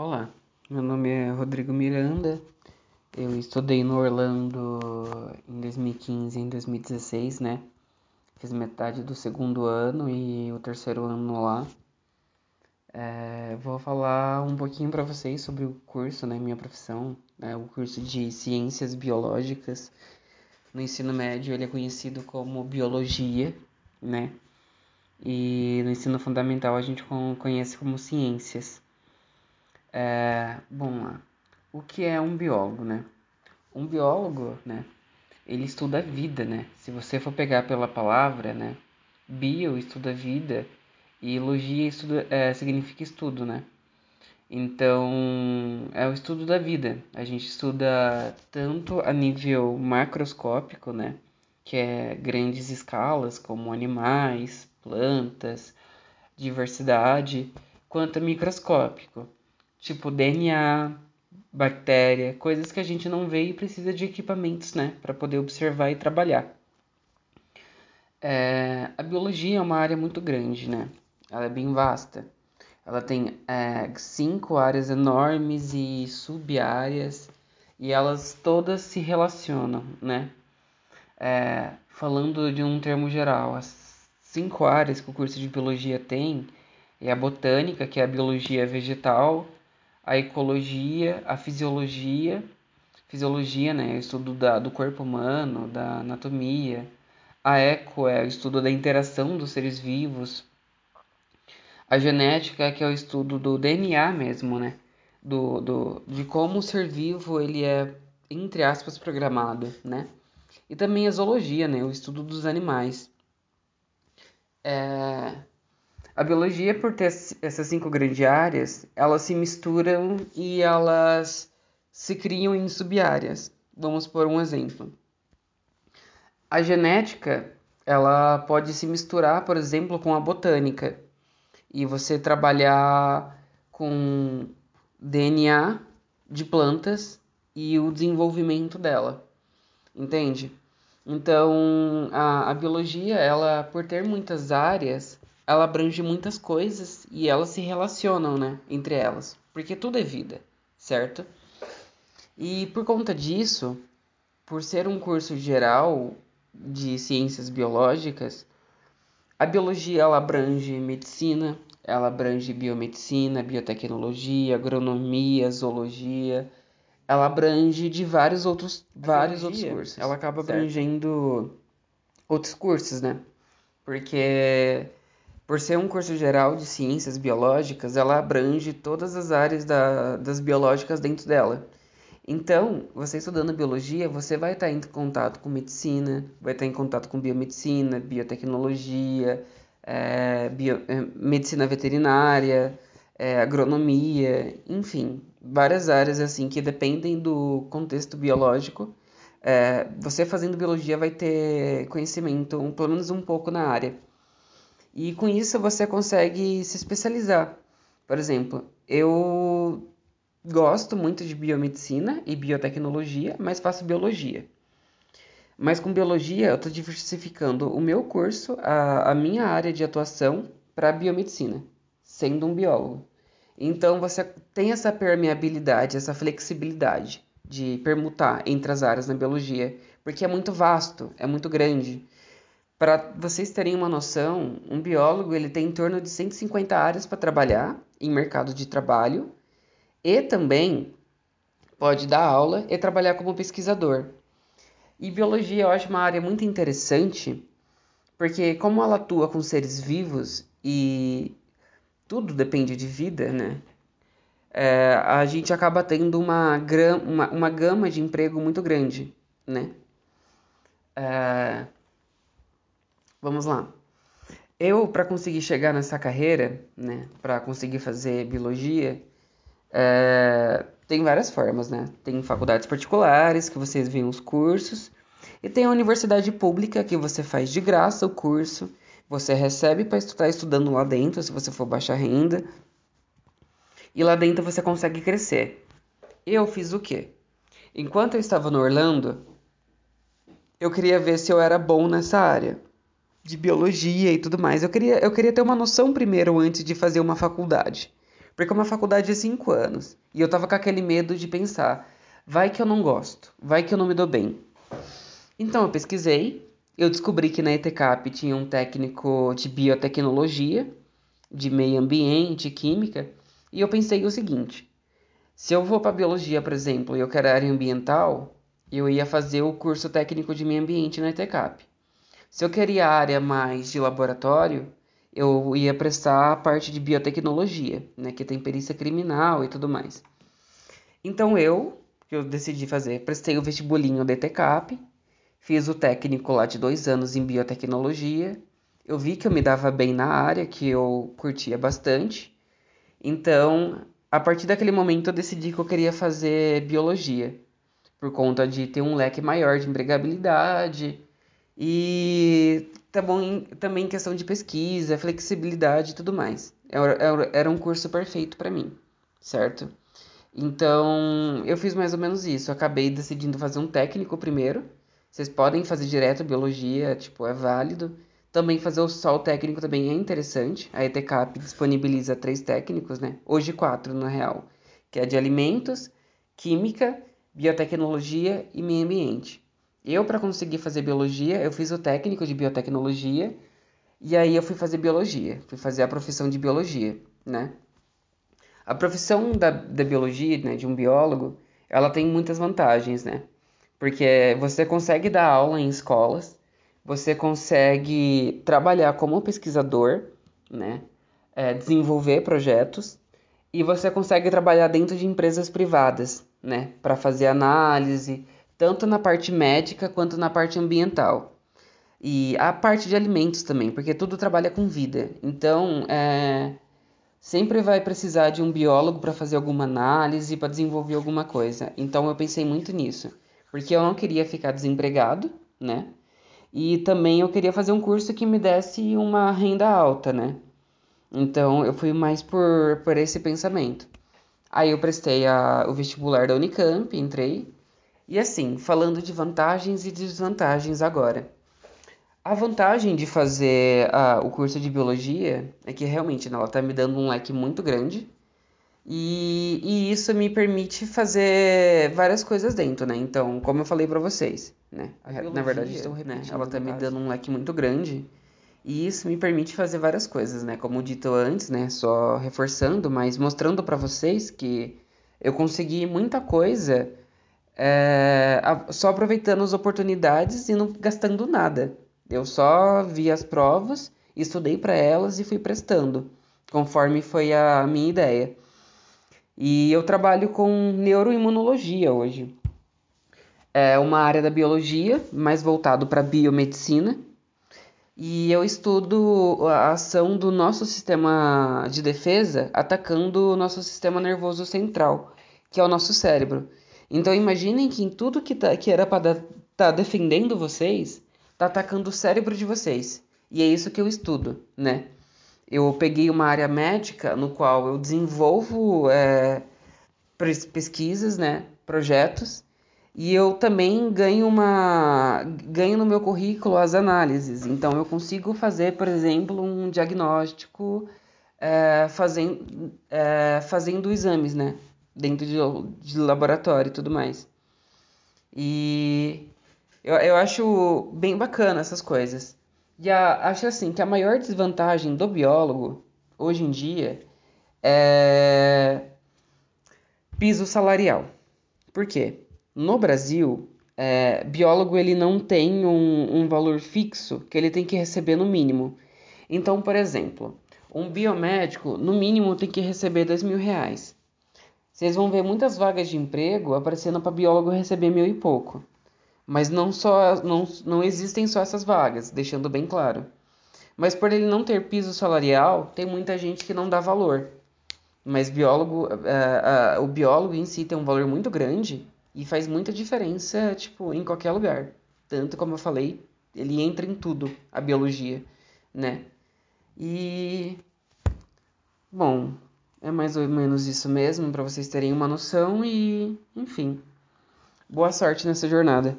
Olá, meu nome é Rodrigo Miranda. Eu estudei no Orlando em 2015 e em 2016, né? Fiz metade do segundo ano e o terceiro ano lá. É, vou falar um pouquinho para vocês sobre o curso, né? Minha profissão, né, o curso de Ciências Biológicas. No ensino médio ele é conhecido como Biologia, né? E no ensino fundamental a gente conhece como Ciências. É, bom lá, o que é um biólogo, né? Um biólogo, né? Ele estuda a vida, né? Se você for pegar pela palavra, né? Bio estuda vida e logia estuda, é, significa estudo, né? Então, é o estudo da vida. A gente estuda tanto a nível macroscópico, né? Que é grandes escalas, como animais, plantas, diversidade, quanto a microscópico, tipo DNA, bactéria, coisas que a gente não vê e precisa de equipamentos, né, para poder observar e trabalhar. É, a biologia é uma área muito grande, né? Ela é bem vasta. Ela tem é, cinco áreas enormes e sub-áreas e elas todas se relacionam, né? É, falando de um termo geral, as cinco áreas que o curso de biologia tem é a botânica, que é a biologia vegetal, a ecologia, a fisiologia, fisiologia, né, o estudo da, do corpo humano, da anatomia, a eco é o estudo da interação dos seres vivos, a genética que é o estudo do DNA mesmo, né, do, do, de como o ser vivo ele é entre aspas programado, né, e também a zoologia, né, o estudo dos animais. É, a biologia, por ter essas cinco grandes áreas, elas se misturam e elas se criam em sub-áreas. Vamos por um exemplo. A genética, ela pode se misturar, por exemplo, com a botânica. E você trabalhar com DNA de plantas e o desenvolvimento dela. Entende? Então, a, a biologia, ela por ter muitas áreas, ela abrange muitas coisas e elas se relacionam, né, entre elas, porque tudo é vida, certo? E por conta disso, por ser um curso geral de ciências biológicas, a biologia ela abrange medicina, ela abrange biomedicina, biotecnologia, agronomia, zoologia, ela abrange de vários outros, vários outros cursos. Ela acaba abrangendo certo. outros cursos, né? Porque por ser um curso geral de ciências biológicas, ela abrange todas as áreas da, das biológicas dentro dela. Então, você estudando biologia, você vai estar em contato com medicina, vai estar em contato com biomedicina, biotecnologia, é, bio, é, medicina veterinária, é, agronomia, enfim, várias áreas assim que dependem do contexto biológico. É, você fazendo biologia vai ter conhecimento, pelo menos um pouco na área. E com isso você consegue se especializar. Por exemplo, eu gosto muito de biomedicina e biotecnologia, mas faço biologia. Mas com biologia eu estou diversificando o meu curso, a, a minha área de atuação para biomedicina, sendo um biólogo. Então você tem essa permeabilidade, essa flexibilidade de permutar entre as áreas na biologia, porque é muito vasto, é muito grande. Para vocês terem uma noção, um biólogo ele tem em torno de 150 áreas para trabalhar em mercado de trabalho e também pode dar aula e trabalhar como pesquisador. E biologia eu acho uma área muito interessante, porque como ela atua com seres vivos e tudo depende de vida, né? É, a gente acaba tendo uma, uma, uma gama de emprego muito grande, né? É, Vamos lá. Eu, para conseguir chegar nessa carreira, né, para conseguir fazer biologia, é, tem várias formas, né? Tem faculdades particulares que vocês veem os cursos e tem a universidade pública que você faz de graça o curso, você recebe para estar estudando lá dentro, se você for baixa renda, e lá dentro você consegue crescer. Eu fiz o quê? Enquanto eu estava no Orlando, eu queria ver se eu era bom nessa área de biologia e tudo mais. Eu queria, eu queria ter uma noção primeiro antes de fazer uma faculdade. Porque é uma faculdade de cinco anos. E eu tava com aquele medo de pensar, vai que eu não gosto, vai que eu não me dou bem. Então eu pesquisei, eu descobri que na ETCAP tinha um técnico de biotecnologia, de meio ambiente, química, e eu pensei o seguinte: se eu vou para biologia, por exemplo, e eu quero área ambiental, eu ia fazer o curso técnico de meio ambiente na ETCAP. Se eu queria área mais de laboratório, eu ia prestar a parte de biotecnologia, né, que tem perícia criminal e tudo mais. Então eu, que eu decidi fazer, prestei o vestibulinho da ETCAP, fiz o técnico lá de dois anos em biotecnologia. Eu vi que eu me dava bem na área, que eu curtia bastante. Então, a partir daquele momento, eu decidi que eu queria fazer biologia, por conta de ter um leque maior de empregabilidade e tá bom, também questão de pesquisa, flexibilidade e tudo mais. Era, era um curso perfeito para mim, certo? Então, eu fiz mais ou menos isso. Eu acabei decidindo fazer um técnico primeiro. Vocês podem fazer direto biologia, tipo, é válido. Também fazer o sol técnico também é interessante. A ETCAP disponibiliza três técnicos, né? Hoje quatro, na real. Que é de alimentos, química, biotecnologia e meio ambiente. Eu, para conseguir fazer biologia, eu fiz o técnico de biotecnologia e aí eu fui fazer biologia, fui fazer a profissão de biologia, né? A profissão da, da biologia, né, de um biólogo, ela tem muitas vantagens, né? Porque você consegue dar aula em escolas, você consegue trabalhar como pesquisador, né? É, desenvolver projetos e você consegue trabalhar dentro de empresas privadas, né? Para fazer análise, tanto na parte médica quanto na parte ambiental. E a parte de alimentos também, porque tudo trabalha com vida. Então, é, sempre vai precisar de um biólogo para fazer alguma análise, para desenvolver alguma coisa. Então, eu pensei muito nisso, porque eu não queria ficar desempregado, né? E também eu queria fazer um curso que me desse uma renda alta, né? Então, eu fui mais por, por esse pensamento. Aí eu prestei a, o vestibular da Unicamp, entrei, e assim, falando de vantagens e desvantagens agora. A vantagem de fazer uh, o curso de biologia é que realmente ela está me dando um leque muito grande e, e, isso me permite fazer várias coisas dentro, né? Então, como eu falei para vocês, né? Biologia, Na verdade, estou né? Ela está me dando um leque muito grande e isso me permite fazer várias coisas, né? Como dito antes, né? Só reforçando, mas mostrando para vocês que eu consegui muita coisa é, só aproveitando as oportunidades e não gastando nada. Eu só vi as provas, estudei para elas e fui prestando, conforme foi a minha ideia. E eu trabalho com neuroimunologia hoje. É uma área da biologia, mais voltado para biomedicina. E eu estudo a ação do nosso sistema de defesa atacando o nosso sistema nervoso central, que é o nosso cérebro. Então imaginem que em tudo que, tá, que era para estar tá defendendo vocês, tá atacando o cérebro de vocês. E é isso que eu estudo, né? Eu peguei uma área médica no qual eu desenvolvo é, pesquisas, né? Projetos. E eu também ganho uma ganho no meu currículo as análises. Então eu consigo fazer, por exemplo, um diagnóstico é, fazendo, é, fazendo exames, né? Dentro de, de laboratório e tudo mais. E eu, eu acho bem bacana essas coisas. E a, acho assim que a maior desvantagem do biólogo hoje em dia é piso salarial. Por quê? No Brasil, é, biólogo ele não tem um, um valor fixo que ele tem que receber no mínimo. Então, por exemplo, um biomédico no mínimo tem que receber dois mil reais. Vocês vão ver muitas vagas de emprego aparecendo para biólogo receber mil e pouco. Mas não, só, não, não existem só essas vagas, deixando bem claro. Mas por ele não ter piso salarial, tem muita gente que não dá valor. Mas biólogo, uh, uh, o biólogo em si tem um valor muito grande e faz muita diferença, tipo, em qualquer lugar. Tanto como eu falei, ele entra em tudo, a biologia, né? E bom, é mais ou menos isso mesmo, para vocês terem uma noção e, enfim. Boa sorte nessa jornada.